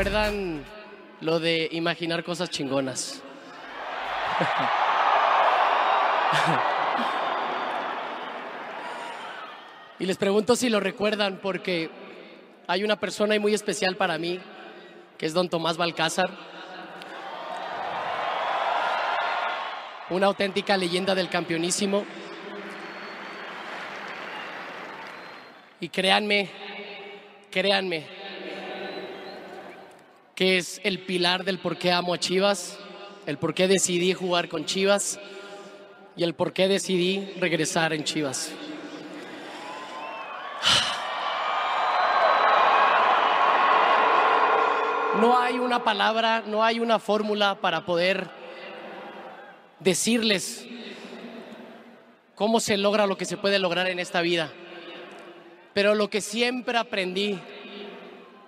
acuerdan lo de imaginar cosas chingonas. y les pregunto si lo recuerdan porque hay una persona muy especial para mí, que es don Tomás Balcázar. Una auténtica leyenda del campeonísimo. Y créanme, créanme, que es el pilar del por qué amo a Chivas, el por qué decidí jugar con Chivas y el por qué decidí regresar en Chivas. No hay una palabra, no hay una fórmula para poder decirles cómo se logra lo que se puede lograr en esta vida. Pero lo que siempre aprendí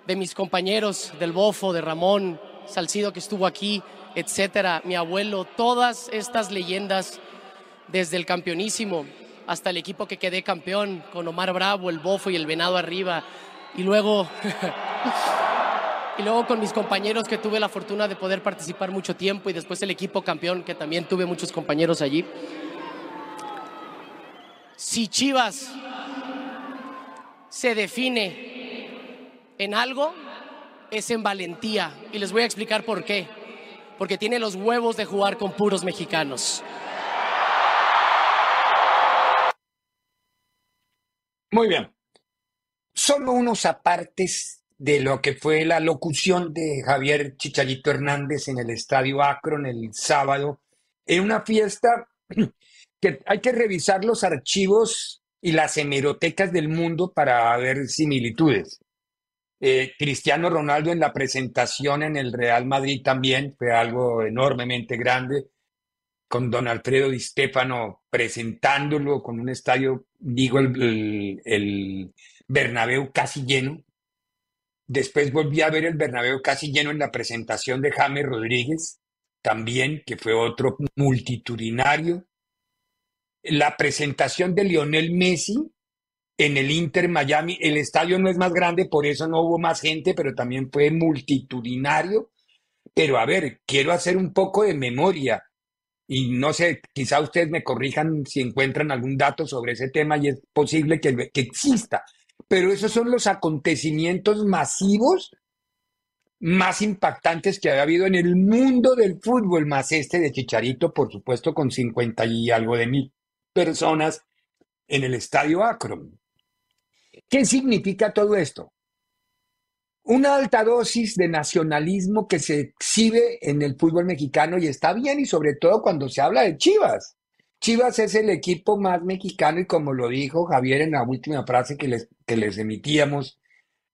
de mis compañeros, del Bofo, de Ramón, Salcido que estuvo aquí, etcétera, mi abuelo, todas estas leyendas, desde el campeonísimo hasta el equipo que quedé campeón, con Omar Bravo, el Bofo y el Venado arriba, y luego, y luego con mis compañeros que tuve la fortuna de poder participar mucho tiempo, y después el equipo campeón, que también tuve muchos compañeros allí. Si Chivas se define en algo es en valentía. Y les voy a explicar por qué. Porque tiene los huevos de jugar con puros mexicanos. Muy bien. Solo unos apartes de lo que fue la locución de Javier Chicharito Hernández en el Estadio Akron el sábado, en una fiesta que hay que revisar los archivos y las hemerotecas del mundo para ver similitudes. Eh, Cristiano Ronaldo en la presentación en el Real Madrid también fue algo enormemente grande, con don Alfredo Di Stefano presentándolo con un estadio, digo, el, el Bernabéu casi lleno. Después volví a ver el Bernabéu casi lleno en la presentación de James Rodríguez, también, que fue otro multitudinario. La presentación de Lionel Messi, en el Inter Miami. El estadio no es más grande, por eso no hubo más gente, pero también fue multitudinario. Pero a ver, quiero hacer un poco de memoria y no sé, quizá ustedes me corrijan si encuentran algún dato sobre ese tema y es posible que, exista. Pero esos son los acontecimientos masivos más impactantes que había habido en el mundo del fútbol, más este de Chicharito, por supuesto, con 50 y algo de mil personas en el estadio Akron. ¿Qué significa todo esto? Una alta dosis de nacionalismo que se exhibe en el fútbol mexicano y está bien y sobre todo cuando se habla de Chivas. Chivas es el equipo más mexicano y como lo dijo Javier en la última frase que les, que les emitíamos,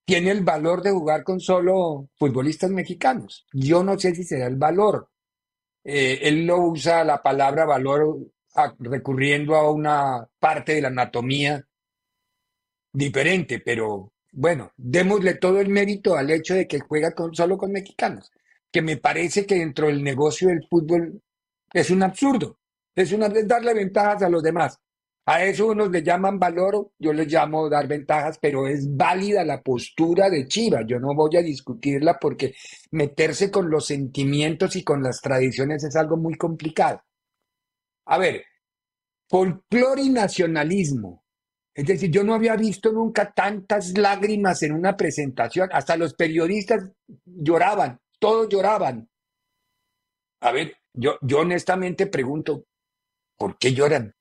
tiene el valor de jugar con solo futbolistas mexicanos. Yo no sé si será el valor. Eh, él lo usa la palabra valor recurriendo a una parte de la anatomía diferente, pero bueno, démosle todo el mérito al hecho de que juega con, solo con mexicanos, que me parece que dentro del negocio del fútbol es un absurdo, es una darle ventajas a los demás. A eso unos le llaman valor, yo les llamo dar ventajas, pero es válida la postura de Chivas. Yo no voy a discutirla porque meterse con los sentimientos y con las tradiciones es algo muy complicado. A ver, folclore y nacionalismo. Es decir, yo no había visto nunca tantas lágrimas en una presentación. Hasta los periodistas lloraban, todos lloraban. A ver, yo, yo honestamente pregunto, ¿por qué lloran?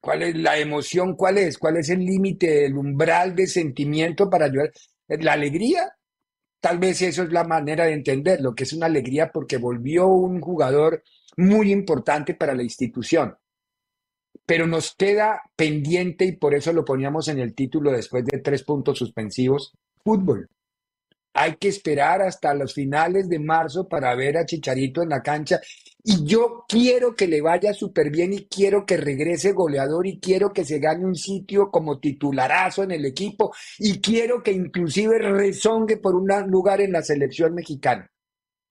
¿Cuál es la emoción? ¿Cuál es? ¿Cuál es el límite, el umbral de sentimiento para llorar? ¿La alegría? Tal vez eso es la manera de entenderlo, que es una alegría porque volvió un jugador muy importante para la institución pero nos queda pendiente y por eso lo poníamos en el título después de tres puntos suspensivos, fútbol. Hay que esperar hasta los finales de marzo para ver a Chicharito en la cancha y yo quiero que le vaya súper bien y quiero que regrese goleador y quiero que se gane un sitio como titularazo en el equipo y quiero que inclusive rezongue por un lugar en la selección mexicana.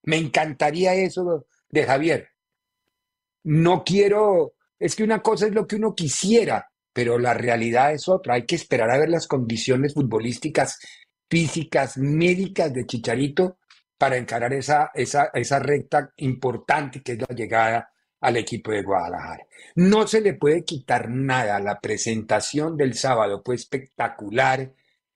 Me encantaría eso de Javier. No quiero es que una cosa es lo que uno quisiera, pero la realidad es otra. Hay que esperar a ver las condiciones futbolísticas, físicas, médicas de Chicharito para encarar esa, esa, esa recta importante que es la llegada al equipo de Guadalajara. No se le puede quitar nada. La presentación del sábado fue espectacular.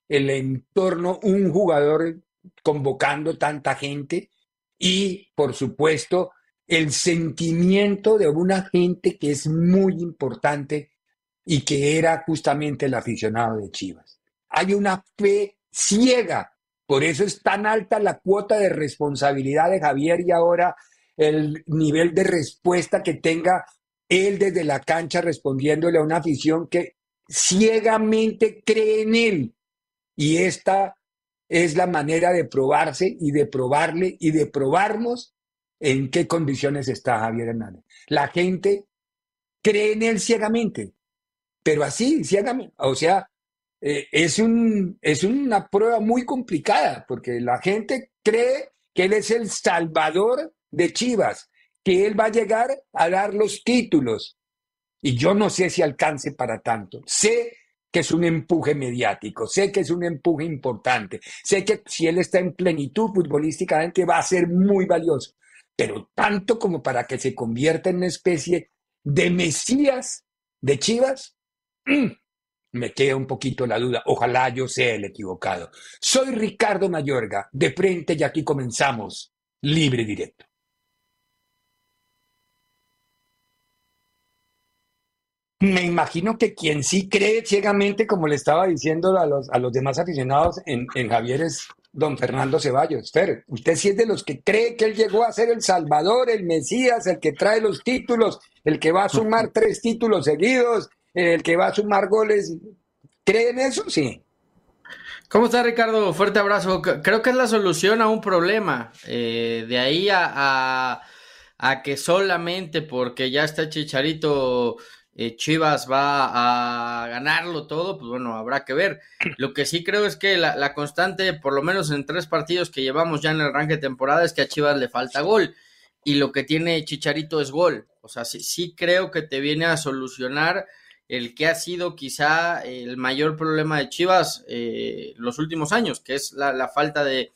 El entorno, un jugador convocando tanta gente y, por supuesto, el sentimiento de una gente que es muy importante y que era justamente el aficionado de Chivas. Hay una fe ciega, por eso es tan alta la cuota de responsabilidad de Javier y ahora el nivel de respuesta que tenga él desde la cancha respondiéndole a una afición que ciegamente cree en él. Y esta es la manera de probarse y de probarle y de probarnos en qué condiciones está Javier Hernández. La gente cree en él ciegamente, pero así, ciegamente. O sea, eh, es, un, es una prueba muy complicada, porque la gente cree que él es el salvador de Chivas, que él va a llegar a dar los títulos. Y yo no sé si alcance para tanto. Sé que es un empuje mediático, sé que es un empuje importante, sé que si él está en plenitud futbolísticamente va a ser muy valioso, pero tanto como para que se convierta en una especie de Mesías de Chivas, mm, me queda un poquito la duda. Ojalá yo sea el equivocado. Soy Ricardo Mayorga, de frente y aquí comenzamos, libre directo. Me imagino que quien sí cree ciegamente, como le estaba diciendo a los, a los demás aficionados en, en Javier, es don Fernando Ceballos. Fer, usted sí es de los que cree que él llegó a ser el Salvador, el Mesías, el que trae los títulos, el que va a sumar tres títulos seguidos, el que va a sumar goles. ¿Cree en eso? Sí. ¿Cómo está Ricardo? Fuerte abrazo. Creo que es la solución a un problema. Eh, de ahí a, a que solamente porque ya está Chicharito eh, Chivas va a ganarlo todo, pues bueno, habrá que ver. Lo que sí creo es que la, constante, por lo menos en tres partidos que llevamos ya en el arranque de temporada, es que a Chivas le falta gol. Y lo que tiene Chicharito es gol. O sea, sí, sí creo que te viene a solucionar el que ha sido quizá el mayor problema de Chivas eh, los últimos años, que es la, falta de,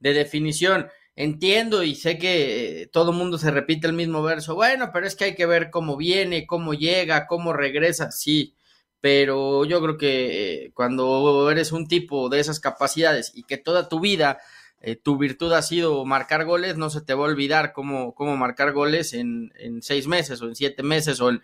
de definición entiendo y sé que eh, todo mundo se repite el mismo verso, bueno, pero es que hay que ver cómo viene, cómo llega, cómo regresa, sí, pero yo creo que eh, cuando eres un tipo de esas capacidades y que toda tu vida eh, tu virtud ha sido marcar goles, no se te va a olvidar cómo, cómo marcar goles en, en seis meses o en siete meses o en,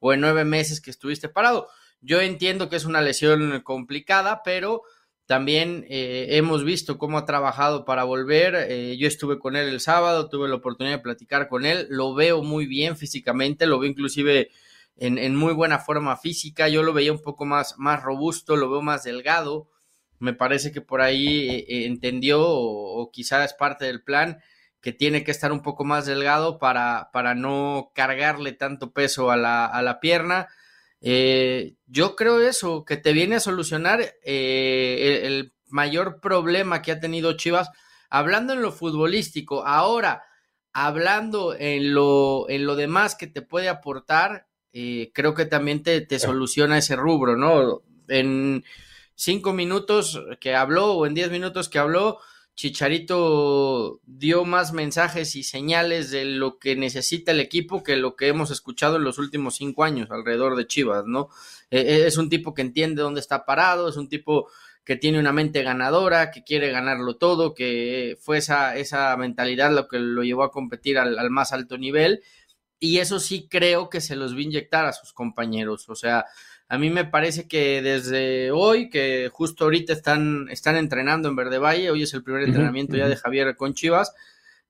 o en nueve meses que estuviste parado. Yo entiendo que es una lesión complicada, pero también eh, hemos visto cómo ha trabajado para volver. Eh, yo estuve con él el sábado, tuve la oportunidad de platicar con él. Lo veo muy bien físicamente, lo veo inclusive en, muy buena forma física. Yo lo veía un poco más, más robusto, lo veo más delgado. Me parece que por ahí eh, entendió, o, quizás es parte del plan, que tiene que estar un poco más delgado para, para no cargarle tanto peso a la, a la pierna eh, yo creo eso, que te viene a solucionar eh, el, mayor problema que ha tenido Chivas, hablando en lo futbolístico. Ahora, hablando en lo, en lo demás que te puede aportar, eh, creo que también te, te, soluciona ese rubro, ¿no? En cinco minutos que habló o en diez minutos que habló, Chicharito dio más mensajes y señales de lo que necesita el equipo que lo que hemos escuchado en los últimos cinco años alrededor de Chivas, ¿no? Eh, eh, es un tipo que entiende dónde está parado, es un tipo que tiene una mente ganadora, que quiere ganarlo todo, que fue esa, esa mentalidad lo que lo llevó a competir al, al más alto nivel. Y eso sí creo que se los a inyectar a sus compañeros. O sea, a mí me parece que desde hoy, que justo ahorita están, están entrenando en Verde Valle, hoy es el primer entrenamiento ya de Javier con Chivas,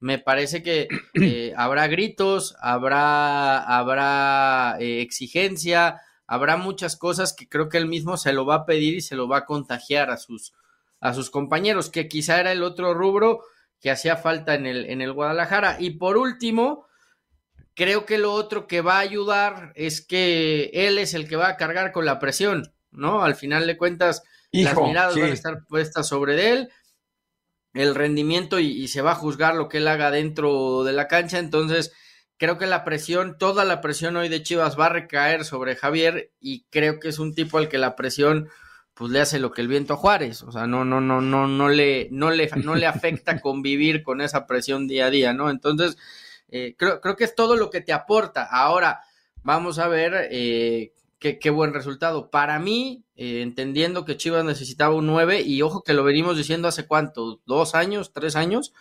me parece que eh, habrá gritos, habrá, habrá eh, exigencia, habrá muchas cosas que creo que él mismo se lo va a pedir y se lo va a contagiar a sus, a sus compañeros, que quizá era el otro rubro que hacía falta en el, en el Guadalajara. Y por último, Creo que lo otro que va a ayudar es que él es el que va a cargar con la presión, ¿no? Al final de cuentas, las miradas van a estar puestas sobre él, el rendimiento y, se va a juzgar lo que él haga dentro de la cancha. Entonces, creo que la presión, toda la presión hoy de Chivas va a recaer sobre Javier y creo que es un tipo al que la presión pues le hace lo que el viento a Juárez, o sea, no, no, no, no, no le, no le, no le afecta convivir con esa presión día a día, ¿no? Entonces, eh, creo, creo, que es todo lo que te aporta. Ahora, vamos a ver eh, qué, buen resultado. Para mí, eh, entendiendo que Chivas necesitaba un 9, y ojo que lo venimos diciendo hace cuánto, dos años, tres años,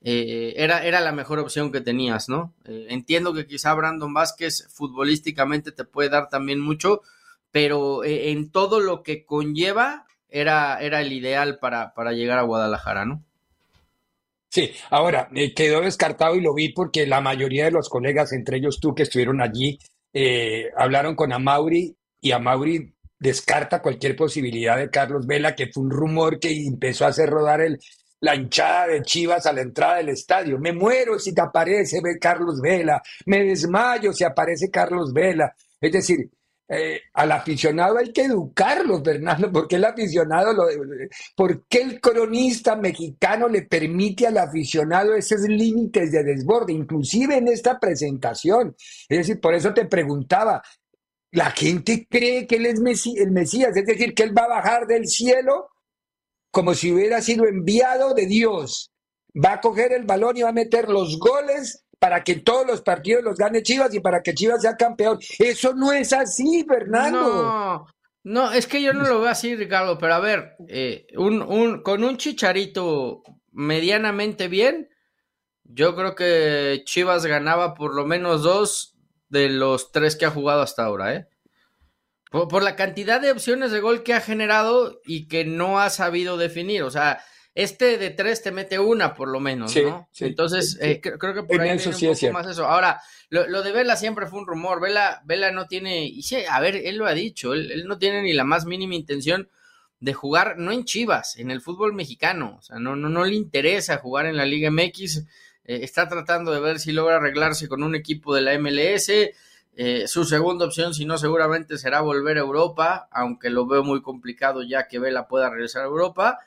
era, era la mejor opción que tenías, ¿no? entiendo que quizá Brandon Vázquez futbolísticamente te puede dar también mucho, pero en todo lo que conlleva era, era el ideal para, para llegar a Guadalajara, ¿no? Sí, ahora eh, quedó descartado y lo vi porque la mayoría de los colegas, entre ellos tú que estuvieron allí, eh, hablaron con Amauri y Amauri descarta cualquier posibilidad de Carlos Vela, que fue un rumor que empezó a hacer rodar el, la hinchada de Chivas a la entrada del estadio. Me muero si te aparece Carlos Vela, me desmayo si aparece Carlos Vela. Es decir, eh, al aficionado hay que educarlo, Fernando, porque el aficionado, lo, ¿por qué el cronista mexicano le permite al aficionado esos límites de desborde, inclusive en esta presentación? Es decir, por eso te preguntaba, la gente cree que él es el Mesías, es decir, que él va a bajar del cielo como si hubiera sido enviado de Dios. Va a coger el balón y va a meter los goles para que todos los partidos los gane Chivas y para que Chivas sea campeón. Eso no es así, Fernando. No, no, es que yo no lo veo así, Ricardo, pero a ver, eh, un, un, con un chicharito medianamente bien, yo creo que Chivas ganaba por lo menos dos de los tres que ha jugado hasta ahora, ¿eh? Por, por la cantidad de opciones de gol que ha generado y que no ha sabido definir, o sea, este de tres te mete una por lo menos, ¿no? Entonces, eh, creo, que por ahí eso viene un poco más eso. Ahora, lo, de Vela siempre fue un rumor. Vela, Vela no tiene, y sí, a ver, él lo ha dicho, él, no tiene ni la más mínima intención de jugar, no en Chivas, en el fútbol mexicano. O sea, no, no, no le interesa jugar en la Liga MX. Eh, está tratando de ver si logra arreglarse con un equipo de la MLS. Eh, su segunda opción, si no, seguramente será volver a Europa, aunque lo veo muy complicado ya que Vela pueda regresar a Europa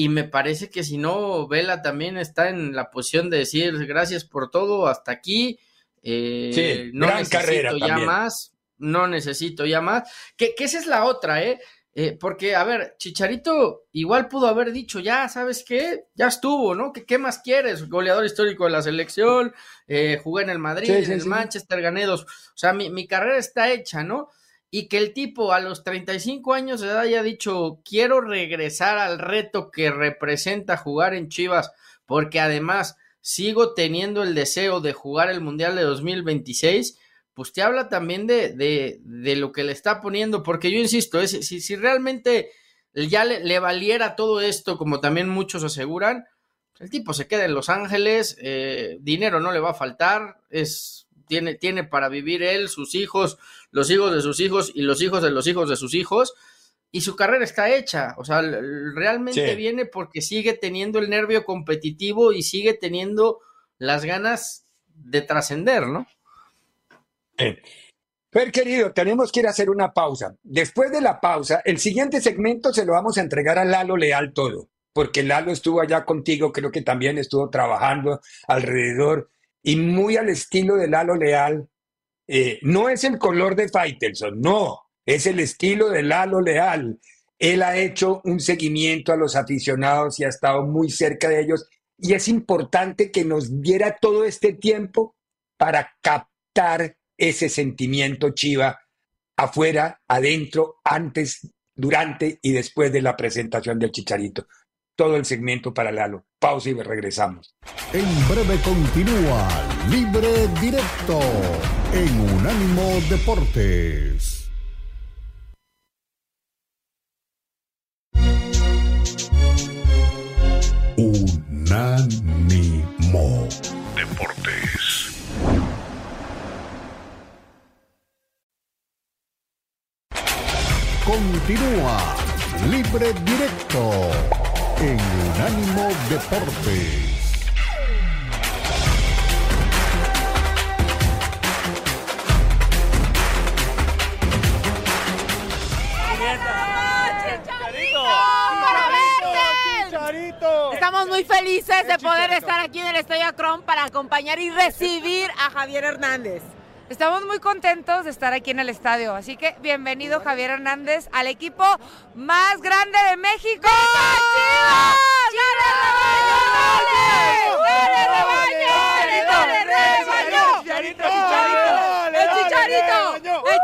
y me parece que si no, Vela también está en la posición de decir gracias por todo, hasta aquí. Eh, no necesito ya más, no necesito ya más. Que, esa es la otra, ¿eh? ¿eh? Porque, a ver, Chicharito igual pudo haber dicho, ya, ¿sabes qué? Ya estuvo, ¿no? ¿Qué, qué más quieres? Goleador histórico de la selección, eh, jugué en el Madrid, en el Manchester, gané dos. O sea, mi, mi carrera está hecha, ¿no? Y que el tipo a los 35 años de edad haya dicho, quiero regresar al reto que representa jugar en Chivas, porque además sigo teniendo el deseo de jugar el Mundial de 2026, pues te habla también de, de, de lo que le está poniendo, porque yo insisto, es, si, si realmente ya le, valiera todo esto, como también muchos aseguran, el tipo se queda en Los Ángeles, eh, dinero no le va a faltar, es tiene, tiene para vivir él, sus hijos, los hijos de sus hijos y los hijos de los hijos de sus hijos, y su carrera está hecha. O sea, realmente viene porque sigue teniendo el nervio competitivo y sigue teniendo las ganas de trascender, ¿no? Querido, tenemos que ir a hacer una pausa. Después de la pausa, el siguiente segmento se lo vamos a entregar a Lalo Leal todo, porque Lalo estuvo allá contigo, creo que también estuvo trabajando alrededor y muy al estilo de Lalo Leal. Eh, no es el color de Faitelson, no, es el estilo de Lalo Leal. Él ha hecho un seguimiento a los aficionados y ha estado muy cerca de ellos. Y es importante que nos diera todo este tiempo para captar ese sentimiento chiva afuera, adentro, antes, durante y después de la presentación del Chicharito. Todo el segmento para Lalo. Pausa y regresamos. En breve continúa Libre Directo en Unánimo Deportes. Unánimo Deportes. Continúa Libre Directo en Unánimo Deportes. Estamos muy felices de poder estar aquí en el Estadio Akron para acompañar y recibir a Javier Hernández. Estamos muy contentos de estar aquí en el estadio, así que bienvenido Javier Hernández al equipo más grande de México. ¡Chivas! ¡Gane rebaño! ¡Gane rebaño! ¡El chicharito! ¡El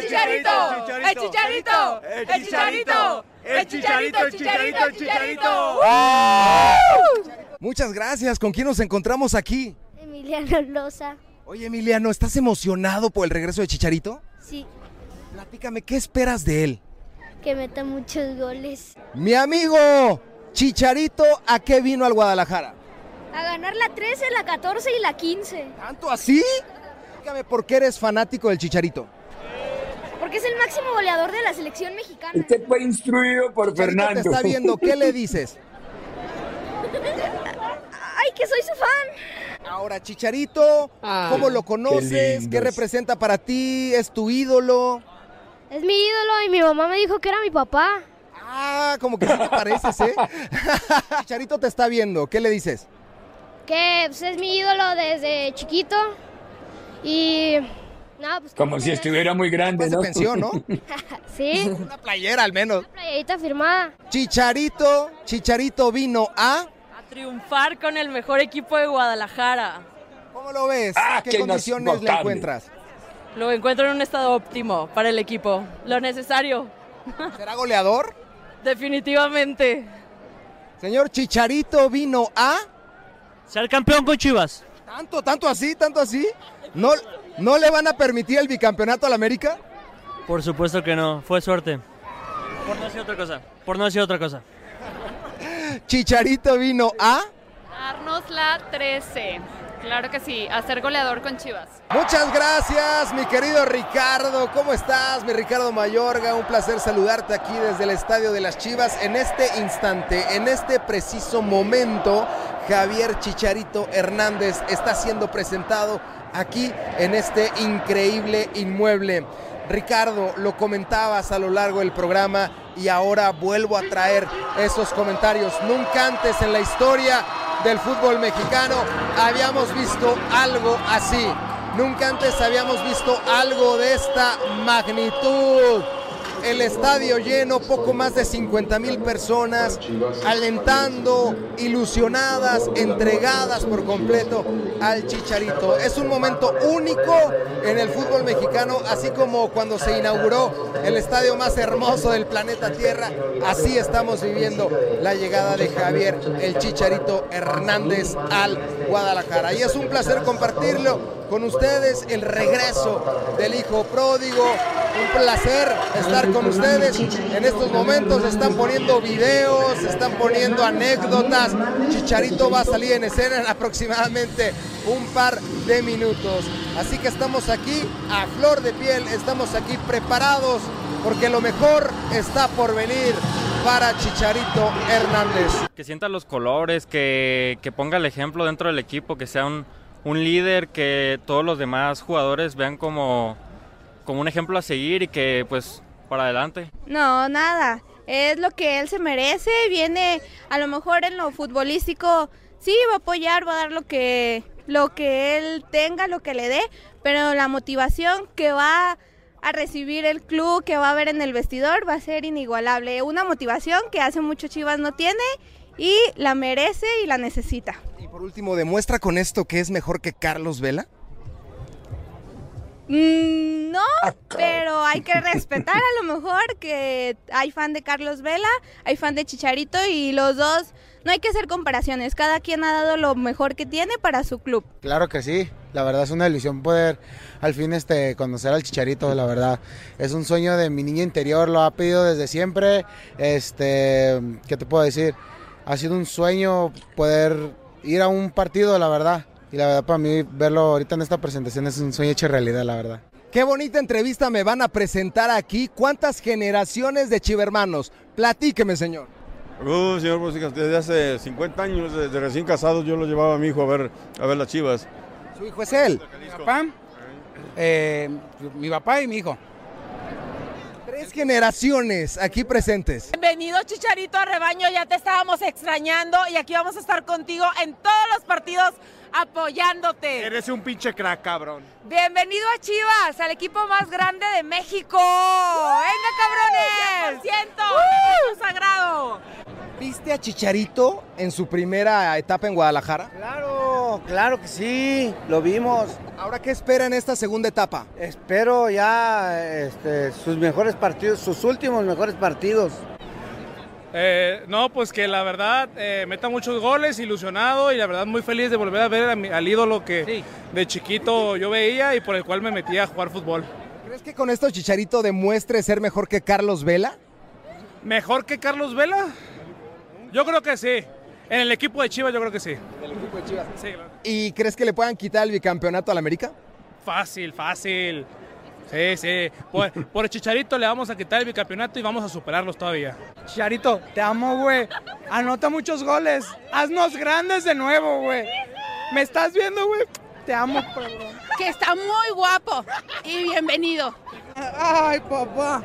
chicharito! ¡El chicharito! ¡El chicharito! ¡El chicharito! ¡El chicharito! ¡El chicharito! ¡El chicharito! ¡El chicharito! Muchas gracias. ¿Con quién nos encontramos aquí? Emiliano Loza. Oye, Emiliano, ¿estás emocionado por el regreso de Chicharito? Sí, Platícame, ¿qué esperas de él? que meta muchos goles. Mi amigo Chicharito, ¿a qué vino al Guadalajara? A ganar la 13, la 14 y la 15. ¿Tanto así? Dígame, ¿por qué eres fanático del Chicharito? Porque es el máximo goleador de la selección mexicana. Usted fue instruido por Chicharito Fernando. te está viendo, ¿qué le dices? ¡Ay, que soy su fan! Ahora, Chicharito, ¿cómo lo conoces? ¿Qué, representa para ti? ¿Es tu ídolo? Es mi ídolo y mi mamá me dijo que era mi papá. Ah, como que sí te pareces, ¿eh? Chicharito te está viendo, ¿qué le dices? Que pues, es mi ídolo desde chiquito. Y. No, pues. Como si estuviera muy grande, de ¿no? pensión, ¿no? Sí, Una playera al menos. playerita firmada. Chicharito, Chicharito vino a... A triunfar con el mejor equipo de Guadalajara. ¿Cómo lo ves? Ah, ¿Qué condiciones le encuentras? Lo encuentro en un estado óptimo para el equipo. Lo necesario, ¿Será goleador? definitivamente. Señor Chicharito vino a... Ser campeón con Chivas. ¿Tanto, tanto así, tanto así? ¿No, ¿No le van a permitir el bicampeonato al América? Por supuesto que no, fue suerte. Por no decir otra cosa. Por no decir otra cosa. Chicharito vino a... Darnos la 13. Claro que sí, a ser goleador con Chivas. Muchas gracias, mi querido Ricardo. ¿Cómo estás, mi Ricardo Mayorga? Un placer saludarte aquí desde el Estadio de las Chivas. En este instante, en este preciso momento, Javier Chicharito Hernández está siendo presentado aquí en este increíble inmueble. Ricardo, lo comentabas a lo largo del programa y ahora vuelvo a traer esos comentarios. Nunca antes en la historia del fútbol mexicano habíamos visto algo así. Nunca antes habíamos visto algo de esta magnitud. El estadio lleno, poco más de 50 mil personas, alentando, ilusionadas, entregadas por completo al Chicharito. Es un momento único en el fútbol mexicano, así como cuando se inauguró el estadio más hermoso del planeta Tierra. Así estamos viviendo la llegada de Javier el Chicharito Hernández al Guadalajara. Y es un placer compartirlo con ustedes, el regreso del hijo pródigo. Un placer estar con ustedes. En estos momentos están poniendo videos, están poniendo anécdotas. Chicharito va a salir en escena en aproximadamente un par de minutos. Así que estamos aquí a flor de piel, estamos aquí preparados porque lo mejor está por venir para Chicharito Hernández. Que sienta los colores, que, que ponga el ejemplo dentro del equipo, que sea un, un líder, que todos los demás jugadores vean como, como un ejemplo a seguir y que pues para adelante. No, nada. Es lo que él se merece. Viene a lo mejor en lo futbolístico, sí, va a apoyar, va a dar lo que, lo que él tenga, lo que le dé, pero la motivación que va a recibir el club que va a haber en el vestidor va a ser inigualable. Una motivación que hace mucho Chivas no tiene y la merece y la necesita. Y por último, ¿demuestra con esto que es mejor que Carlos Vela? Mm, no, pero hay que respetar a lo mejor que hay fan de Carlos Vela, hay fan de Chicharito y los dos, no hay que hacer comparaciones, cada quien ha dado lo mejor que tiene para su club. Claro que sí, la verdad es una ilusión poder al fin este, conocer al Chicharito, la verdad. Es un sueño de mi niño interior, lo ha pedido desde siempre, este, ¿qué te puedo decir? Ha sido un sueño poder ir a un partido, la verdad. Y la verdad para mí verlo ahorita en esta presentación es un sueño hecho realidad, la verdad. Qué bonita entrevista me van a presentar aquí. ¿Cuántas generaciones de chivermanos? Platíqueme, señor. Uh, señor Música, desde hace 50 años, desde recién casado, yo lo llevaba a mi hijo a ver, a ver las chivas. ¿Su hijo es él? Mi papá, eh, mi papá y mi hijo. Tres generaciones aquí presentes. Bienvenido Chicharito a Rebaño, ya te estábamos extrañando y aquí vamos a estar contigo en todos los partidos apoyándote. Eres un pinche crack, cabrón. Bienvenido a Chivas, al equipo más grande de México. ¡Venga, cabrones! ¡Siento! ¡Uh! sagrado! ¿Viste a Chicharito en su primera etapa en Guadalajara? Claro, claro que sí, lo vimos. ¿Ahora qué espera en esta segunda etapa? Espero ya este, sus mejores partidos, sus últimos mejores partidos. Eh, no, pues que la verdad eh, meta muchos goles, ilusionado y la verdad muy feliz de volver a ver a mi- al ídolo que de chiquito yo veía y por el cual me metí a jugar fútbol. ¿Crees que con esto Chicharito demuestre ser mejor que Carlos Vela? ¿Mejor que Carlos Vela? Yo creo que sí. En el equipo de Chivas yo creo que sí. ¿El equipo de Chivas? Sí, claro. ¿Y crees que le puedan quitar el bicampeonato al América? Fácil, fácil. Sí, sí. Por, por el Chicharito le vamos a quitar el bicampeonato y vamos a superarlos todavía. Chicharito, te amo, güey. Anota muchos goles. Haznos grandes de nuevo, güey. ¿Me estás viendo, güey? Te amo, cabrón. Que está muy guapo y bienvenido. Ay, papá.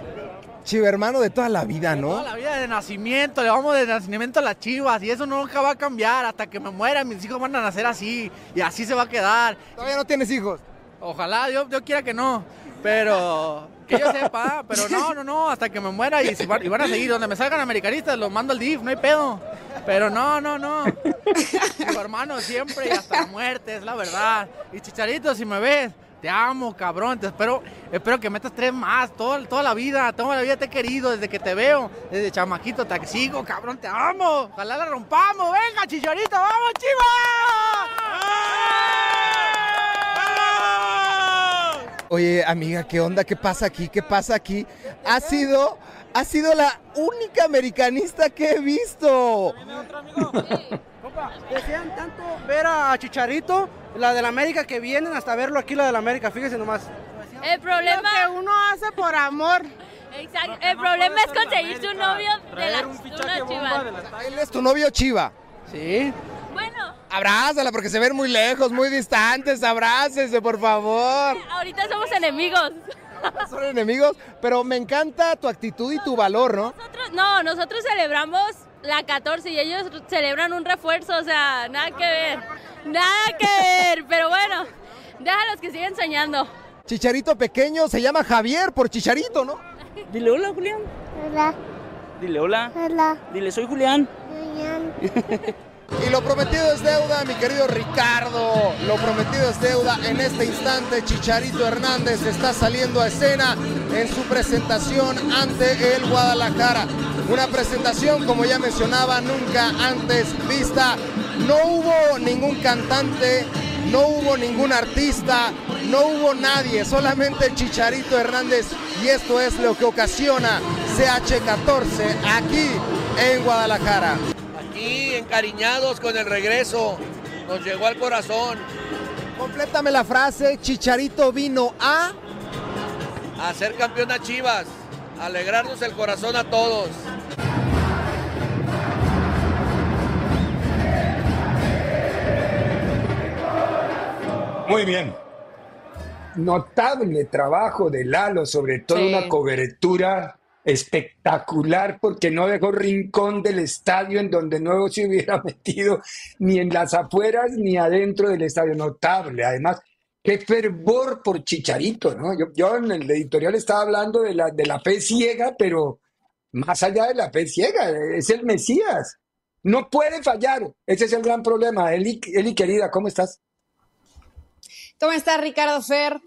Chivermano de toda la vida, ¿no? Toda la vida de nacimiento, le vamos de nacimiento a las chivas y eso nunca va a cambiar hasta que me muera. Mis hijos van a nacer así y así se va a quedar. ¿Todavía no tienes hijos? Ojalá, yo, yo quiera que no, pero que yo sepa, pero no, no, no, hasta que me muera y, van, a seguir. Donde me salgan americanistas, los mando al DIF, no hay pedo. Pero no, no, no. Mi hermano siempre y hasta la muerte, es la verdad. Y Chicharito, si me ves, te amo, cabrón. Te espero, espero que metas tres más, todo, toda la vida, toda la vida te he querido desde que te veo, desde chamaquito te sigo, cabrón, te amo. Ojalá la rompamos, venga, Chicharito, vamos, chivas. Oye, amiga, ¿qué onda? ¿Qué pasa aquí? ¿Qué pasa aquí? Ha sido, ha sido la única americanista que he visto. Desean tanto ver a Chicharito, la del América, que vienen hasta verlo aquí, la del América, fíjese nomás. El problema que uno hace por amor. Exacto. El problema es conseguirse un novio de las una chivas. Él es tu novio Chiva. Sí. Abrázala porque se ven muy lejos, muy distantes. Abrácense, por favor. ahorita somos enemigos. Son enemigos, pero me encanta tu actitud y tu valor, ¿no? Nosotros, no, nosotros celebramos la 14 y ellos celebran un refuerzo, o sea, nada que ver. Nada que ver, pero bueno, déjalos que sigan soñando. Chicharito pequeño se llama Javier por Chicharito, ¿no? Dile hola, Julián. Hola. Dile hola. Hola. Dile, soy Julián. Y lo prometido es deuda, mi querido Ricardo. Lo prometido es deuda. En este instante, Chicharito Hernández está saliendo a escena en su presentación ante el Guadalajara. Una presentación, como ya mencionaba, nunca antes vista. No hubo ningún cantante, no hubo ningún artista, no hubo nadie, solamente Chicharito Hernández. Y esto es lo que ocasiona CH14 aquí en Guadalajara. Aquí encariñados con el regreso, nos llegó al corazón. Complétame la frase, Chicharito vino a... A ser campeón a Chivas, a alegrarnos el corazón a todos. Muy bien. Notable trabajo de Lalo, sobre todo Sí. una cobertura espectacular porque no dejó rincón del estadio en donde no se hubiera metido ni en las afueras ni adentro del estadio. Notable. Además, qué fervor por Chicharito, ¿no? Yo, yo en el editorial estaba hablando de la, de la fe ciega, pero más allá de la fe ciega, es el Mesías. No puede fallar. Ese es el gran problema. Eli, Eli querida, ¿cómo estás? ¿Cómo estás, Ricardo Fer?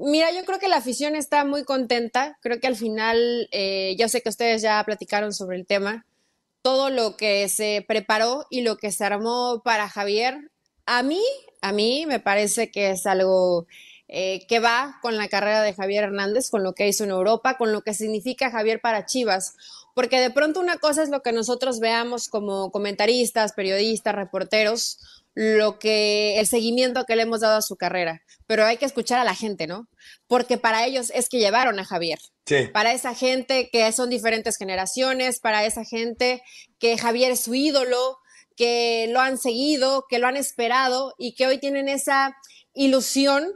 Mira, yo creo que la afición está muy contenta. Creo que al final, eh, yo sé que ustedes ya platicaron sobre el tema, todo lo que se preparó y lo que se armó para Javier, a mí, a mí me parece que es algo eh, que va con la carrera de Javier Hernández, con lo que hizo en Europa, con lo que significa Javier para Chivas. Porque de pronto una cosa es lo que nosotros veamos como comentaristas, periodistas, reporteros, lo que el seguimiento que le hemos dado a su carrera, pero hay que escuchar a la gente, ¿no? Porque para ellos es que llevaron a Javier. Sí. Para esa gente que son diferentes generaciones, para esa gente que Javier es su ídolo, que lo han seguido, que lo han esperado y que hoy tienen esa ilusión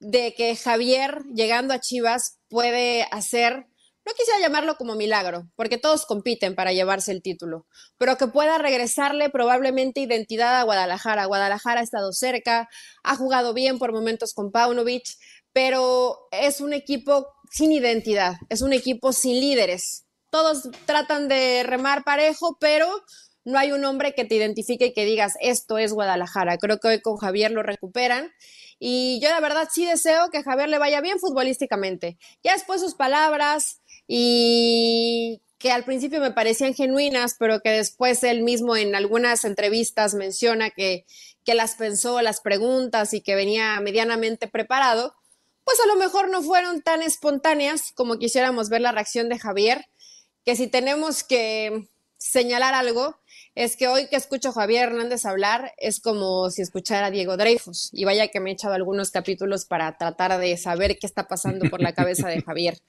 de que Javier llegando a Chivas puede hacer no quisiera llamarlo como milagro, porque todos compiten para llevarse el título, pero que pueda regresarle probablemente identidad a Guadalajara. Guadalajara ha estado cerca, ha jugado bien por momentos con Paunovic, pero es un equipo sin identidad, es un equipo sin líderes. Todos tratan de remar parejo, pero no hay un hombre que te identifique y que digas, esto es Guadalajara. Creo que hoy con Javier lo recuperan. Y yo la verdad sí deseo que Javier le vaya bien futbolísticamente. Ya después sus palabras, y que al principio me parecían genuinas, pero que después él mismo en algunas entrevistas menciona que, que las pensó, las preguntas y que venía medianamente preparado, pues a lo mejor no fueron tan espontáneas como quisiéramos ver la reacción de Javier, que si tenemos que señalar algo, es que hoy que escucho a Javier Hernández hablar es como si escuchara a Diego Dreyfus. Y vaya que me he echado algunos capítulos para tratar de saber qué está pasando por la cabeza de Javier.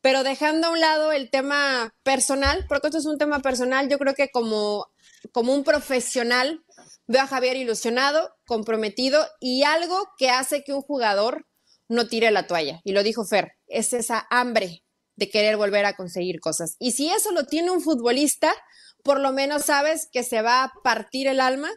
Pero dejando a un lado el tema personal, porque esto es un tema personal, yo creo que como, como un profesional veo a Javier ilusionado, comprometido y algo que hace que un jugador no tire la toalla. Y lo dijo Fer, es esa hambre de querer volver a conseguir cosas. Y si eso lo tiene un futbolista, por lo menos sabes que se va a partir el alma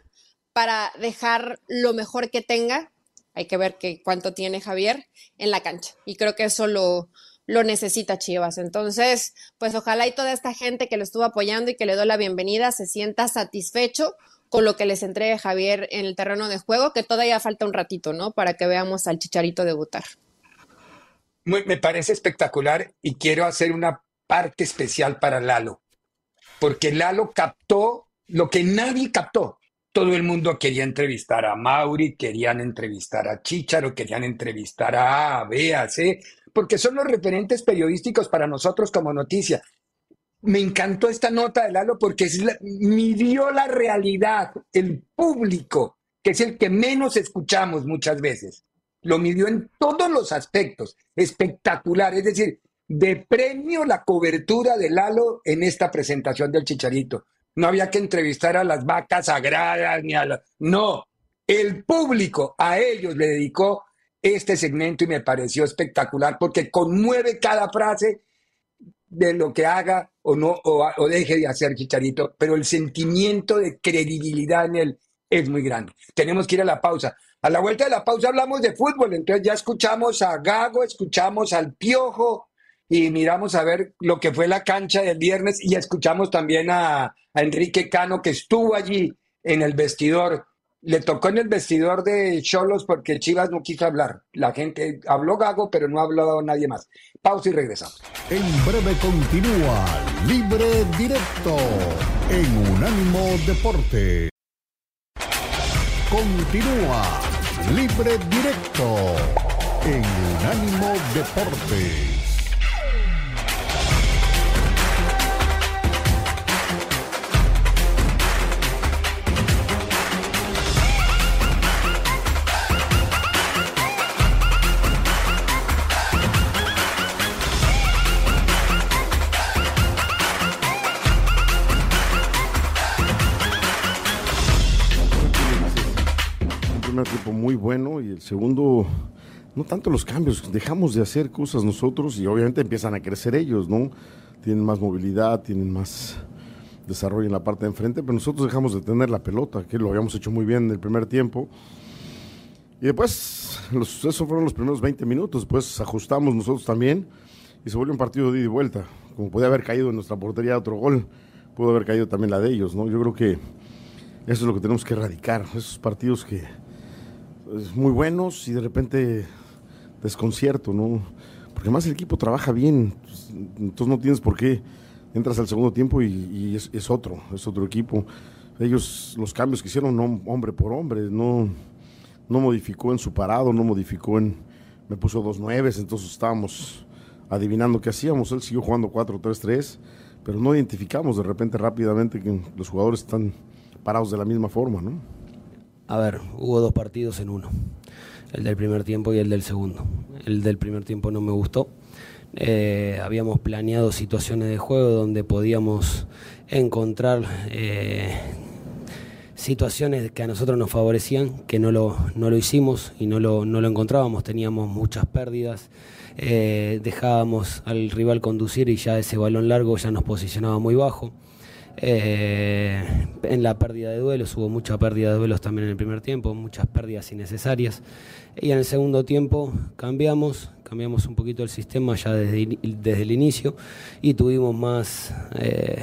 para dejar lo mejor que tenga. Hay que ver que cuánto tiene Javier en la cancha. Y creo que eso lo, lo necesita Chivas. Entonces, pues ojalá y toda esta gente que lo estuvo apoyando y que le doy la bienvenida se sienta satisfecho con lo que les entregue Javier en el terreno de juego, que todavía falta un ratito, ¿no? Para que veamos al Chicharito debutar. me parece espectacular y quiero hacer una parte especial para Lalo, porque Lalo captó lo que nadie captó. Todo el mundo quería entrevistar a Mauri, querían entrevistar a Chicharo, querían entrevistar a A, B, a porque son los referentes periodísticos para nosotros como noticia. Me encantó esta nota de Lalo porque es midió la realidad, el público, que es el que menos escuchamos muchas veces. Lo midió en todos los aspectos, espectacular. Es decir, de premio la cobertura de Lalo en esta presentación del Chicharito. No había que entrevistar a las vacas sagradas ni a la... No, el público a ellos le dedicó este segmento y me pareció espectacular porque conmueve cada frase de lo que haga o no o, deje de hacer Chicharito, pero el sentimiento de credibilidad en él es muy grande. Tenemos que ir a la pausa. A la vuelta de la pausa hablamos de fútbol, entonces ya escuchamos a Gago, escuchamos al Piojo y miramos a ver lo que fue la cancha del viernes y escuchamos también a, a Enrique Cano que estuvo allí en el vestidor le tocó en el vestidor de Cholos porque Chivas no quiso hablar. La gente habló Gago, pero no habló nadie más. Pausa y regresamos. En breve continúa Libre Directo en Unánimo Deporte. Continúa Libre Directo en Unánimo Deporte. Tiempo muy bueno y el segundo, no tanto los cambios, dejamos de hacer cosas nosotros y obviamente empiezan a crecer ellos, ¿no? Tienen más movilidad, tienen más desarrollo en la parte de enfrente, pero nosotros dejamos de tener la pelota, que lo habíamos hecho muy bien en el primer tiempo. Y después los, esos fueron los primeros 20 minutos, pues ajustamos nosotros también y se volvió un partido de ida y vuelta. Como podía haber caído en nuestra portería otro gol, pudo haber caído también la de ellos, ¿no? Yo creo que eso es lo que tenemos que erradicar, esos partidos que muy buenos y de repente desconcierto, ¿no? Porque más el equipo trabaja bien, entonces no tienes por qué entras al segundo tiempo y, es, es, otro, es otro equipo. Ellos, los cambios que hicieron hombre por hombre, no, no modificó en su parado, no modificó en, me puso dos nueves, entonces estábamos adivinando qué hacíamos, él siguió jugando 4-3-3, pero no identificamos de repente rápidamente que los jugadores están parados de la misma forma, ¿no? A ver, hubo dos partidos en uno, el del primer tiempo y el del segundo. El del primer tiempo no me gustó. Eh, habíamos planeado situaciones de juego donde podíamos encontrar eh, situaciones que a nosotros nos favorecían, que no lo, no lo hicimos y no lo, no lo encontrábamos, teníamos muchas pérdidas, eh, dejábamos al rival conducir y ya ese balón largo ya nos posicionaba muy bajo. Eh, en la pérdida de duelos, hubo mucha pérdida de duelos también en el primer tiempo, muchas pérdidas innecesarias. Y en el segundo tiempo cambiamos, cambiamos un poquito el sistema ya desde, el inicio y tuvimos más... Eh,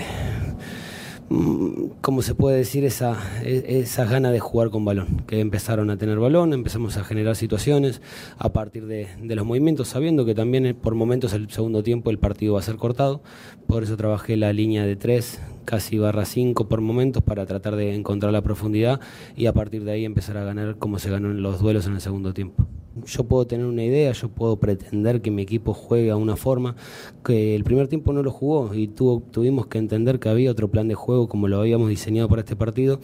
Mm, ¿cómo se puede decir? Esa, e, esa gana de jugar con balón, que empezaron a tener balón, empezamos a generar situaciones a partir de, los movimientos, sabiendo que también eh, por momentos el segundo tiempo el partido va a ser cortado, por eso trabajé la línea de 3, casi barra 5 por momentos para tratar de encontrar la profundidad y a partir de ahí empezar a ganar como se ganó en los duelos en el segundo tiempo yo puedo tener una idea, yo puedo pretender que mi equipo juegue a una forma, que el primer tiempo no lo jugó y tuvimos que entender que había otro plan de juego como lo habíamos diseñado para este partido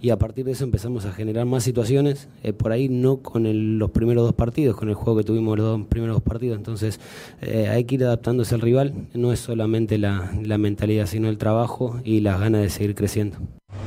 y a partir de eso empezamos a generar más situaciones, eh, por ahí no con los primeros dos partidos, con el juego que tuvimos los dos primeros dos partidos, entonces eh, hay que ir adaptándose al rival, no es solamente la mentalidad, sino el trabajo y las ganas de seguir creciendo.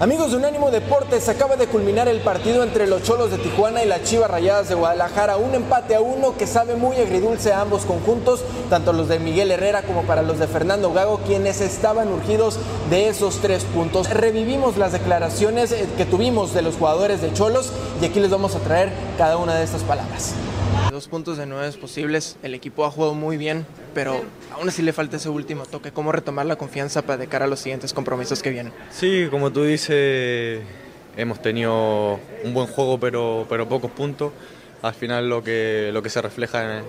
Amigos de Unánimo Deportes, acaba de culminar el partido entre los Cholos de Tijuana y las Chivas Rayadas de Guadalajara. Un empate a uno que sabe muy agridulce a ambos conjuntos, tanto los de Miguel Herrera como para los de Fernando Gago, quienes estaban urgidos de esos tres puntos. Revivimos las declaraciones eh, que tuvimos de los jugadores de Cholos y aquí les vamos a traer cada una de estas palabras. Dos puntos de nueve posibles, el equipo ha jugado muy bien, pero aún así le falta ese último toque. ¿Cómo retomar la confianza para de cara a los siguientes compromisos que vienen? Sí, como tú dices, hemos tenido un buen juego, pero, pero pocos puntos. Al final lo que, lo que se refleja en,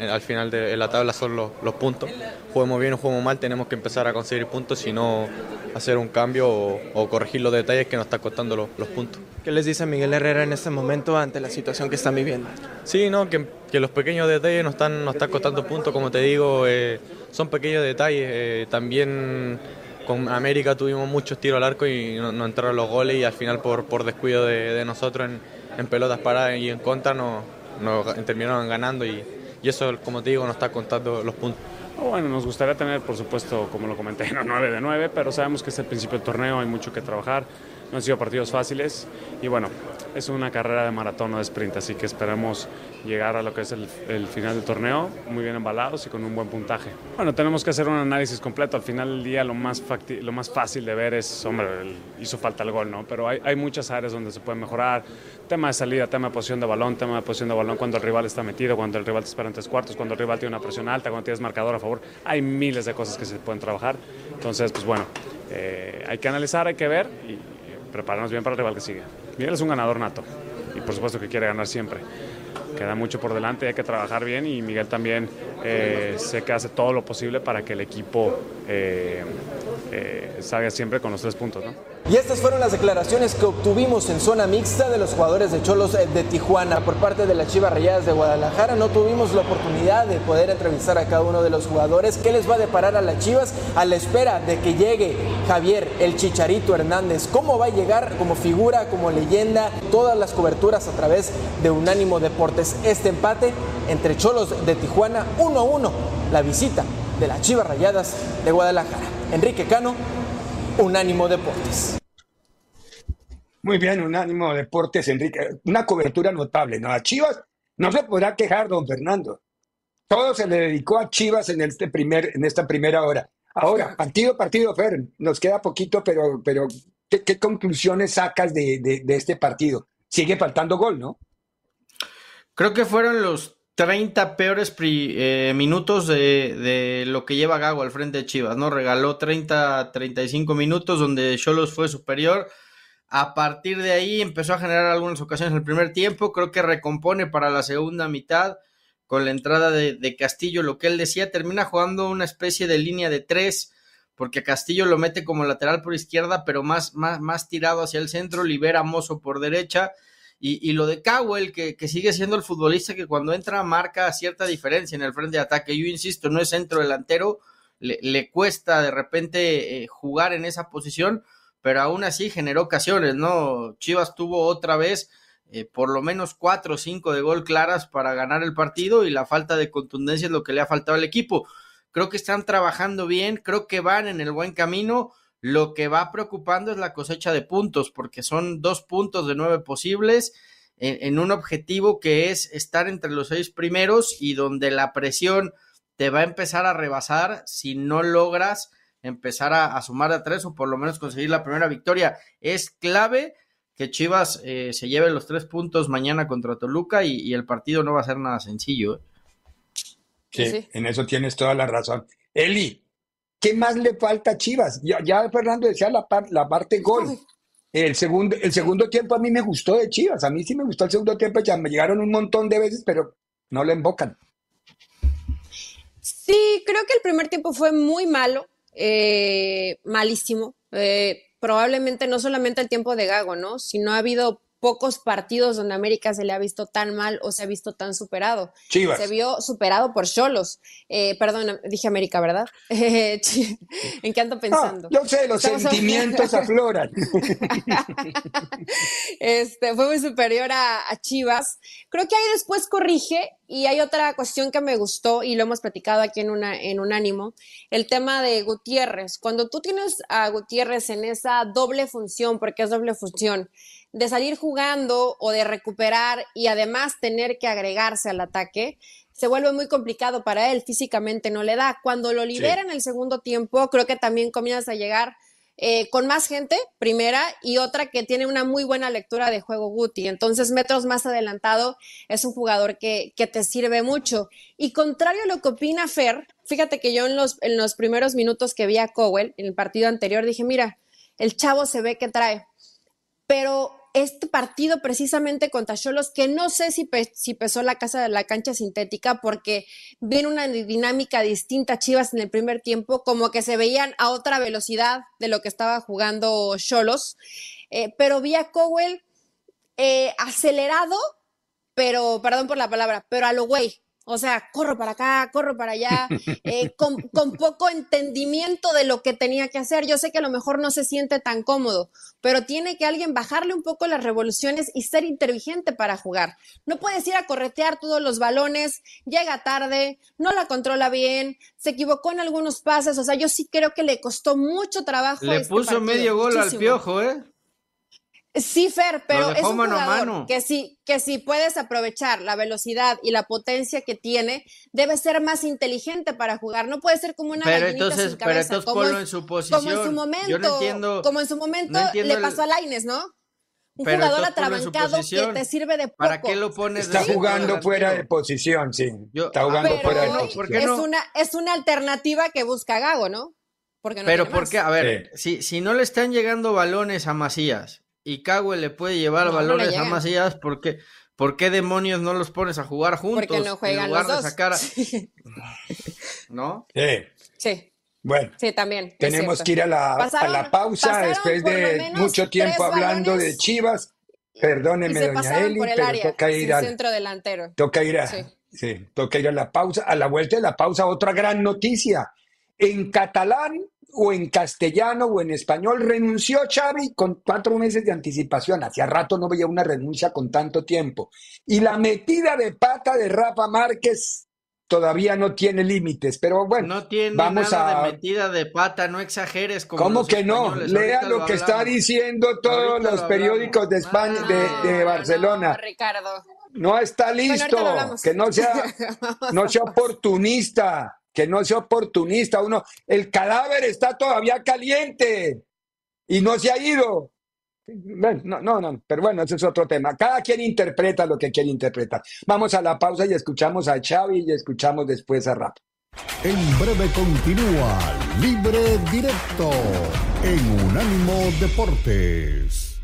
al final de la tabla son los, los, puntos. Juguemos bien o juguemos mal, tenemos que empezar a conseguir puntos y no hacer un cambio o, corregir los detalles que nos están costando los, los, puntos. ¿Qué les dice Miguel Herrera en este momento ante la situación que están viviendo? Sí, no, que, que los pequeños detalles nos están, nos están costando puntos, como te digo, eh, son pequeños detalles. Eh, también con América tuvimos muchos tiros al arco y no, entraron los goles y al final por, por descuido de, de nosotros en, en, pelotas paradas y en contra nos, nos terminaron ganando y y eso, como te digo, nos está contando los puntos. Bueno, nos gustaría tener, por supuesto, como lo comenté, no 9 de 9, pero sabemos que es el principio del torneo, hay mucho que trabajar, no han sido partidos fáciles y bueno, es una carrera de maratón o de sprint, así que esperamos llegar a lo que es el, final del torneo muy bien embalados y con un buen puntaje. Bueno, tenemos que hacer un análisis completo. Al final del día lo más, lo más fácil de ver es, hombre, hizo falta el gol, ¿no? Pero hay, hay, muchas áreas donde se puede mejorar. Tema de salida, tema de posición de balón, tema de posición de balón cuando el rival está metido, cuando el rival te espera en tres cuartos, cuando el rival tiene una presión alta, cuando tienes marcador a favor. Hay miles de cosas que se pueden trabajar. Entonces, pues bueno, eh, hay que analizar, hay que ver y prepararnos bien para el rival que sigue. Miguel es un ganador nato y por supuesto que quiere ganar siempre. Queda mucho por delante, hay que trabajar bien y Miguel también eh, sé que hace todo lo posible para que el equipo eh, eh, salga siempre con los tres puntos. Y estas fueron las declaraciones que obtuvimos en zona mixta de los jugadores de Cholos eh, de Tijuana por parte de las Chivas Rayadas de Guadalajara. No tuvimos la oportunidad de poder entrevistar a cada uno de los jugadores. ¿Qué les va a deparar a las Chivas a la espera de que llegue Javier el Chicharito Hernández? ¿Cómo va a llegar como figura, como leyenda? Todas las coberturas a través de Unánimo Deportes. Este empate entre Cholos de Tijuana 1 a 1. La visita de las Chivas Rayadas de Guadalajara. Enrique Cano, Unánimo Deportes. Muy bien, Unánimo Deportes, Enrique. Una cobertura notable, ¿no? A Chivas no se podrá quejar, don Fernando. Todo se le dedicó a Chivas en, este primer, en esta primera hora. Ahora, partido, partido, Fer, nos queda poquito, pero, pero ¿qué, conclusiones sacas de, de, este partido? Sigue faltando gol, ¿no? Creo que fueron los 30 peores eh, minutos de, de, lo que lleva Gago al frente de Chivas, ¿no? Regaló 30, 35 minutos donde Cholos fue superior. A partir de ahí empezó a generar algunas ocasiones en el primer tiempo. Creo que recompone para la segunda mitad con la entrada de, de Castillo, lo que él decía, termina jugando una especie de línea de tres, porque Castillo lo mete como lateral por izquierda, pero más, más, más tirado hacia el centro, libera Mozo por derecha y, lo de Cowell, que, que, sigue siendo el futbolista que cuando entra marca cierta diferencia en el frente de ataque. Yo insisto, no es centro delantero, le, le cuesta de repente eh, jugar en esa posición, pero aún así generó ocasiones, ¿no? Chivas tuvo otra vez eh, por lo menos cuatro o cinco de gol claras para ganar el partido y la falta de contundencia es lo que le ha faltado al equipo. Creo que están trabajando bien, creo que van en el buen camino lo que va preocupando es la cosecha de puntos, porque son dos puntos de nueve posibles en, un objetivo que es estar entre los seis primeros y donde la presión te va a empezar a rebasar si no logras empezar a, sumar a tres o por lo menos conseguir la primera victoria. Es clave que Chivas eh, se lleve los tres puntos mañana contra Toluca y, el partido no va a ser nada sencillo. ¿eh? sí, en eso tienes toda la razón. Eli, ¿Qué más le falta a Chivas? Ya, Fernando decía la, la parte gol. El segundo, el segundo tiempo a mí me gustó de Chivas. A mí sí me gustó el segundo tiempo. Ya me llegaron un montón de veces, pero no le embocan. Sí, creo que el primer tiempo fue muy malo, eh, malísimo. Eh, probablemente no solamente el tiempo de Gago, ¿no? Sino ha habido pocos partidos donde América se le ha visto tan mal o se ha visto tan superado. Chivas. Se vio superado por Cholos. Eh, perdón, dije América, ¿verdad? ¿En qué ando pensando? yo sé, los sentimientos afloran. este, fue muy superior a, a, Chivas. Creo que ahí después corrige y hay otra cuestión que me gustó y lo hemos platicado aquí en, una, en un ánimo, el tema de Gutiérrez. Cuando tú tienes a Gutiérrez en esa doble función, porque es doble función, de salir jugando o de recuperar y además tener que agregarse al ataque, se vuelve muy complicado para él, físicamente no le da. Cuando lo libera en el segundo tiempo, creo que también comienzas a llegar eh, con más gente, primera, y otra que tiene una muy buena lectura de juego Guti. Entonces, metros más adelantado, es un jugador que, que te sirve mucho. Y contrario a lo que opina Fer, fíjate que yo en los, en los primeros minutos que vi a Cowell, en el partido anterior, dije, mira, el chavo se ve que trae. Pero este partido precisamente contra Cholos, que no sé si, si pesó la casa de la cancha sintética, porque viene una dinámica distinta Chivas en el primer tiempo, como que se veían a otra velocidad de lo que estaba jugando Cholos, eh, pero vi a Cowell eh, acelerado, pero, perdón por la palabra, pero a lo güey, o sea, corro para acá, corro para allá, eh, con, poco entendimiento de lo que tenía que hacer. Yo sé que a lo mejor no se siente tan cómodo, pero tiene que alguien bajarle un poco las revoluciones y ser inteligente para jugar. No puedes ir a corretear todos los balones, llega tarde, no la controla bien, se equivocó en algunos pases. O sea, yo sí creo que le costó mucho trabajo. Le este puso medio gol al piojo, ¿eh? Sí, Fer, pero es un jugador que si, que si puedes aprovechar la velocidad y la potencia que tiene, debe ser más inteligente para jugar. No puede ser como una pero entonces, sin cabeza, pero entonces como, en su posición. Como en su momento, como en su momento le pasó a Laines, ¿no? Un jugador atrabancado que te sirve de poco. ¿Para qué lo pones? Está jugando fuera de posición, sí. Está jugando fuera de posición. Es una, es una alternativa que busca Gago, ¿no? Porque no pero ¿por qué? A ver, si, si no le están llegando balones a Macías y Cagüe le puede llevar balones a Macías, ¿por qué, ¿por qué demonios no los pones a jugar juntos? Porque no juegan los dos. sacar ¿No? Sí. Sí. Bueno, sí, también. Tenemos que ir a la, a la pausa después de mucho tiempo hablando de Chivas. Perdóneme, doña Eli, pero toca ir al centro delantero. Toca ir a, sí, toca ir a la pausa. A la vuelta de la pausa, otra gran noticia. En catalán o en castellano o en español, renunció Xavi con cuatro meses de anticipación. Hacía rato no veía una renuncia con tanto tiempo. Y la metida de pata de Rafa Márquez todavía no tiene límites, pero bueno, no tiene vamos nada a... de metida de pata, no exageres como ¿Cómo que no? Lea lo, que está diciendo todos los periódicos de España, de, de, Barcelona. Ricardo. No está listo, que no sea, no sea oportunista que no sea oportunista. Uno, el cadáver está todavía caliente y no se ha ido. Bueno, no, no, no, pero bueno, ese es otro tema. Cada quien interpreta lo que quiere interpretar. Vamos a la pausa y escuchamos a Xavi y escuchamos después a Rap. En breve continúa Libre Directo en Unánimo Deportes.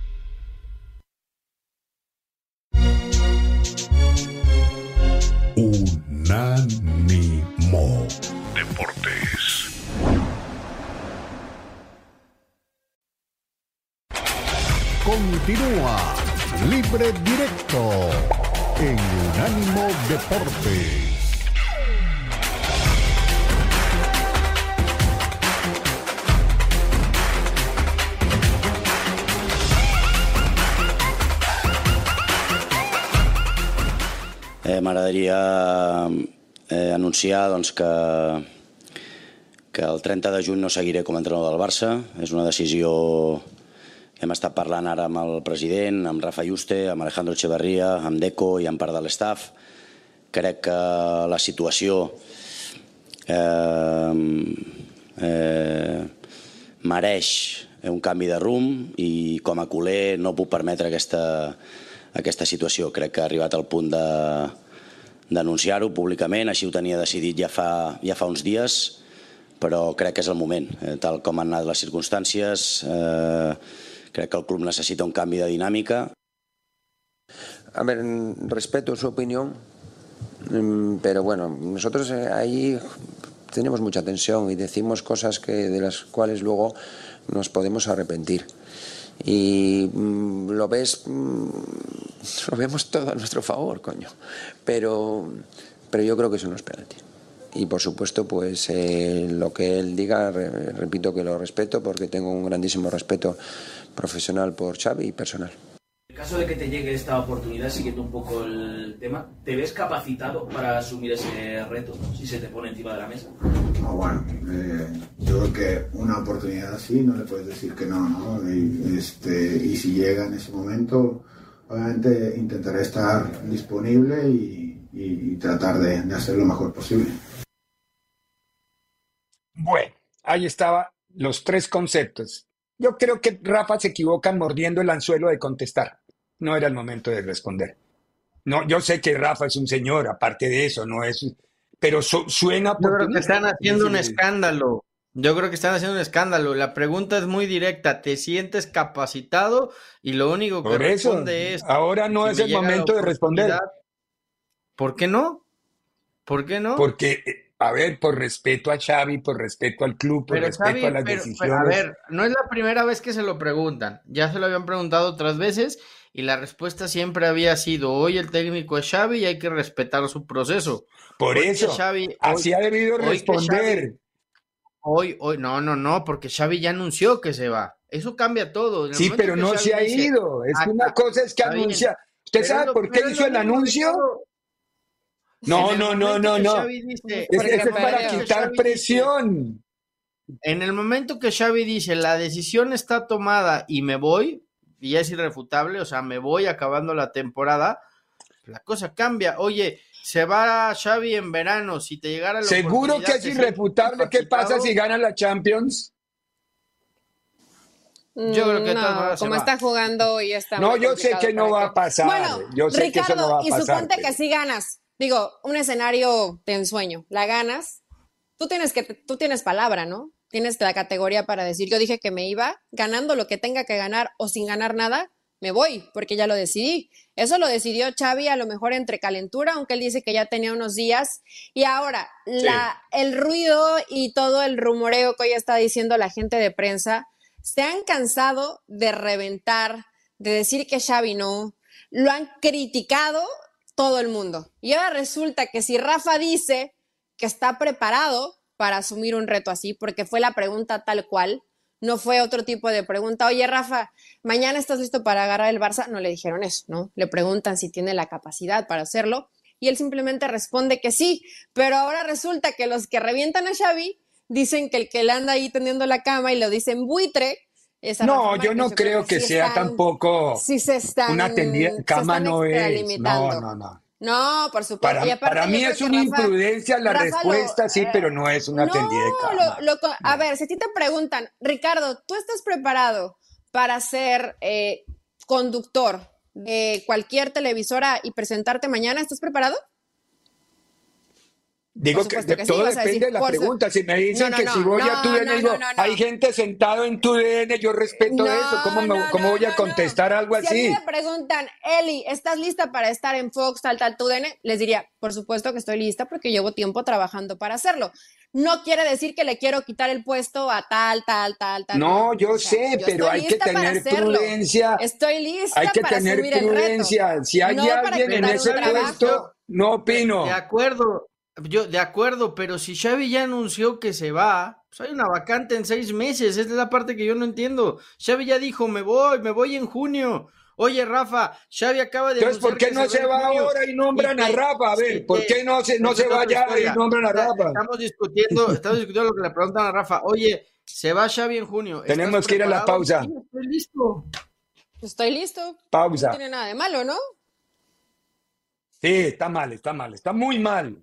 Unánimo Continúa Libre Directo en Unánimo Deportes. Eh, M'agradaria eh, anunciar doncs, que, que el 30 de juny no seguiré com a entrenador del Barça. És una decisió hem estat parlant ara amb el president, amb Rafa Juste, amb Alejandro Echeverría, amb Deco i amb part de l'estaf. Crec que la situació eh, eh, mereix un canvi de rumb i com a culer no puc permetre aquesta, aquesta situació. Crec que ha arribat al punt de d'anunciar-ho públicament, així ho tenia decidit ja fa, ja fa uns dies, però crec que és el moment. Eh, tal com han anat les circumstàncies, eh, crec que el club necessita un canvi de dinàmica. A ver, respeto su opinión, mm, pero bueno, nosotros eh, ahí tenemos mucha tensión y decimos cosas que de las cuales luego nos podemos arrepentir. Y mm, lo ves, mm, lo vemos todo a nuestro favor, coño. Pero, pero yo creo que eso no es penalti. Y por supuesto, pues eh, lo que él diga, re- repito que lo respeto porque tengo un grandísimo respeto profesional por Xavi y personal. En caso de que te llegue esta oportunidad, siguiendo un poco el tema, ¿te ves capacitado para asumir ese reto si se te pone encima de la mesa? Ah, bueno, eh, yo creo que una oportunidad así no le puedes decir que no, ¿no? Y, este, y si llega en ese momento, obviamente intentaré estar disponible y, y- y tratar de, de hacer lo mejor posible. Bueno, ahí estaba los tres conceptos. Yo creo que Rafa se equivoca mordiendo el anzuelo de contestar. No era el momento de responder. No, yo sé que Rafa es un señor, aparte de eso, no es. Pero su- suena Yo creo que están haciendo un escándalo. Yo creo que están haciendo un escándalo. La pregunta es muy directa. ¿Te sientes capacitado? Y lo único que Por eso, responde es... ahora no si es el momento de responder. ¿Por qué no? ¿Por qué no? Porque, eh, a ver, por respeto a Xavi, por respeto al club, por Pero respeto Xavi, a las pero- pero, decisiones. a ver, no es la primera vez que se lo preguntan. Ya se lo habían preguntado otras veces y la respuesta siempre había sido, hoy el técnico es Xavi y hay que respetar su proceso. Por Hoy eso, Xavi- así hoy- ha debido hoy responder. Hoy, hoy, no, no, no, porque Xavi ya anunció que se va. Eso cambia todo. Sí, pero no Xavi se ha dice, ido. Es que "Acá", una cosa es que bien, anuncia. ¿Usted pero sabe por qué hizo el anuncio? No, no, no, no, que no. Dice- Es, eso es Porque para que quitar dice- presión. En el momento que Xavi dice la decisión está tomada y me voy, y es irrefutable, o sea, me voy acabando la temporada, la cosa cambia. Oye, se va Xavi en verano, si te llegara la Seguro que es ¿te irrefutable. ¿Qué pasa si gana la Champions? Yo creo que todas no, como está jugando hoy está No, yo sé que no va a pasar. Bueno, Yo sé que eso Ricardo, no va a y pasar. suponte pero- que sí ganas. Digo, un escenario de ensueño. La ganas. Tú tienes que tú tienes palabra, ¿no? Tienes la categoría para decir, yo dije que me iba ganando lo que tenga que ganar o sin ganar nada, me voy, porque ya lo decidí. Eso lo decidió Xavi a lo mejor entre calentura, aunque él dice que ya tenía unos días. Y ahora, la, el ruido y todo el rumoreo que hoy está diciendo la gente de prensa, se han cansado de reventar, de decir que Xavi no, lo han criticado todo el mundo. Y ahora resulta que si Rafa dice que está preparado para asumir un reto así, porque fue la pregunta tal cual, no fue otro tipo de pregunta. Oye, Rafa, mañana estás listo para agarrar el Barça. No le dijeron eso, ¿no? Le preguntan si tiene la capacidad para hacerlo y él simplemente responde que sí. Pero ahora resulta que los que revientan a Xavi dicen que el que le anda ahí tendiendo la cama y lo dicen buitre. No, yo no creo que sí sea están- tampoco sí se están, una Cama no es. No, no, no. No, por supuesto. Para, aparte para mí es una Rafa- imprudencia la Rafa lo- respuesta, sí, eh, pero no es una no, tendida de cama. lo- lo a ver, si a ti te preguntan, Ricardo, ¿tú estás preparado para ser eh, conductor de cualquier televisora y presentarte mañana? ¿Estás preparado? Digo que, que todo depende decir, de la su- pregunta. Si me dicen No, no, que no, si voy a tu DN, no, digo, no, no, no. hay gente sentado en tu DN, yo respeto No, eso. ¿Cómo, me- no, cómo no, voy a no, contestar algo Si así? me preguntan, Eli, ¿estás lista para estar en Fox, tal, tal, tu DN? Les diría, por supuesto que estoy lista porque llevo tiempo trabajando para hacerlo. No quiere decir que le quiero quitar el puesto a tal, tal, tal, tal. No, yo O sea, sé, yo pero hay que tener prudencia. Estoy lista Hay que para tener asumir el reto. prudencia. Si hay alguien en ese trabajo. puesto, no opino. De acuerdo, yo de acuerdo, pero si Xavi ya anunció que se va, pues hay una vacante en seis meses, esa es la parte que yo no entiendo. Xavi ya dijo, me voy, me voy en junio. Oye, Rafa, Xavi acaba de Entonces, ¿por qué que no se va ahora y nombran a Rafa? A ver, ¿por qué no se, no se va allá y nombran a Rafa? Estamos discutiendo, estamos discutiendo lo que le preguntan a Rafa. Oye, se va Xavi en junio. ¿estás Tenemos que ir a la pausa. Sí, estoy listo. Estoy listo. Pausa. No tiene nada de malo, ¿no? Sí, está mal, está mal, está muy mal.